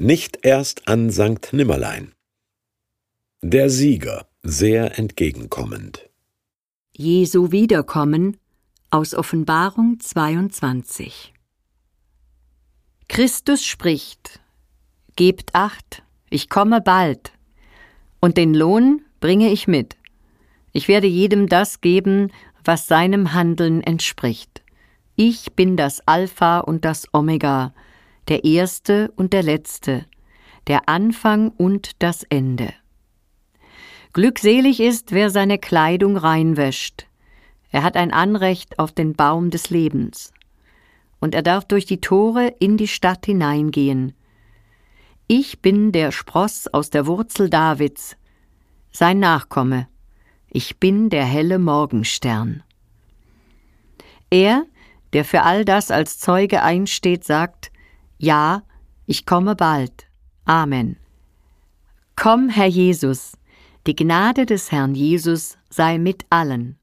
Nicht erst an Sankt Nimmerlein. Der Sieger, sehr entgegenkommend. Jesu Wiederkommen aus Offenbarung 22. Christus spricht: Gebt acht, ich komme bald, und den Lohn bringe ich mit. Ich werde jedem das geben, was seinem Handeln entspricht. Ich bin das Alpha und das Omega, der Erste und der Letzte, der Anfang und das Ende. Glückselig ist, wer seine Kleidung reinwäscht. Er hat ein Anrecht auf den Baum des Lebens. Und er darf durch die Tore in die Stadt hineingehen. Ich bin der Spross aus der Wurzel Davids, sein Nachkomme. Ich bin der helle Morgenstern. Er, der für all das als Zeuge einsteht, sagt, ja, ich komme bald. Amen. Komm, Herr Jesus, die Gnade des Herrn Jesus sei mit allen.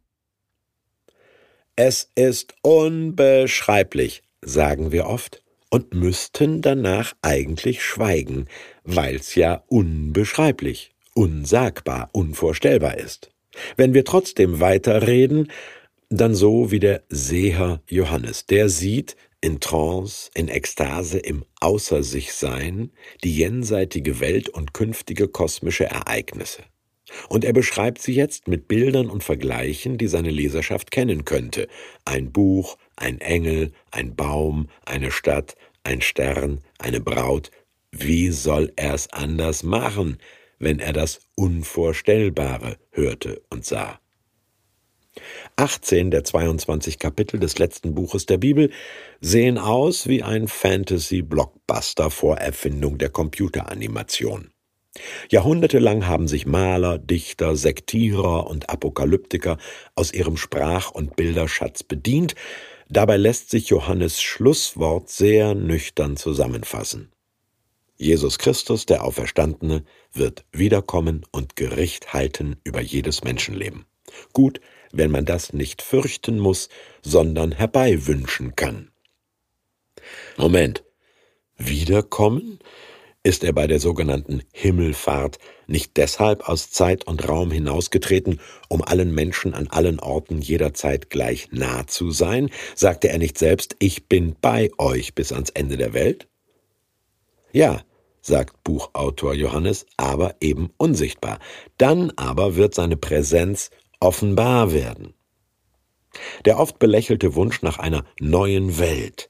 Es ist unbeschreiblich, sagen wir oft, und müssten danach eigentlich schweigen, weil's ja unbeschreiblich, unsagbar, unvorstellbar ist. Wenn wir trotzdem weiterreden, dann so wie der Seher Johannes, der sieht, in Trance, in Ekstase, im Außer sich Sein, die jenseitige Welt und künftige kosmische Ereignisse. Und er beschreibt sie jetzt mit Bildern und Vergleichen, die seine Leserschaft kennen könnte. Ein Buch, ein Engel, ein Baum, eine Stadt, ein Stern, eine Braut. Wie soll er's anders machen, wenn er das Unvorstellbare hörte und sah? 18 der 22 Kapitel des letzten Buches der Bibel sehen aus wie ein Fantasy-Blockbuster vor Erfindung der Computeranimation. Jahrhundertelang haben sich Maler, Dichter, Sektierer und Apokalyptiker aus ihrem Sprach- und Bilderschatz bedient, dabei lässt sich Johannes Schlusswort sehr nüchtern zusammenfassen. Jesus Christus, der Auferstandene, wird wiederkommen und Gericht halten über jedes Menschenleben. Gut, wenn man das nicht fürchten muss, sondern herbeiwünschen kann. Moment. Wiederkommen? Ist er bei der sogenannten Himmelfahrt nicht deshalb aus Zeit und Raum hinausgetreten, um allen Menschen an allen Orten jederzeit gleich nah zu sein? Sagte er nicht selbst, ich bin bei euch bis ans Ende der Welt? Ja, sagt Buchautor Johannes, aber eben unsichtbar. Dann aber wird seine Präsenz offenbar werden. Der oft belächelte Wunsch nach einer neuen Welt,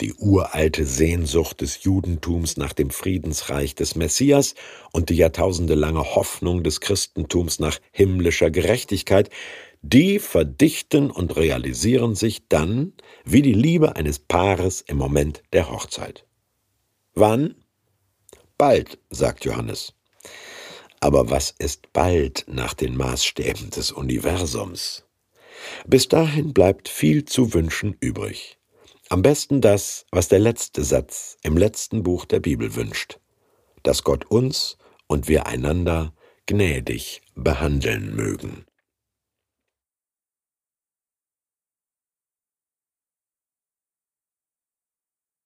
die uralte Sehnsucht des Judentums nach dem Friedensreich des Messias und die jahrtausendelange Hoffnung des Christentums nach himmlischer Gerechtigkeit, die verdichten und realisieren sich dann wie die Liebe eines Paares im Moment der Hochzeit. Wann? Bald, sagt Johannes. Aber was ist bald nach den Maßstäben des Universums? Bis dahin bleibt viel zu wünschen übrig. Am besten das, was der letzte Satz im letzten Buch der Bibel wünscht, dass Gott uns und wir einander gnädig behandeln mögen.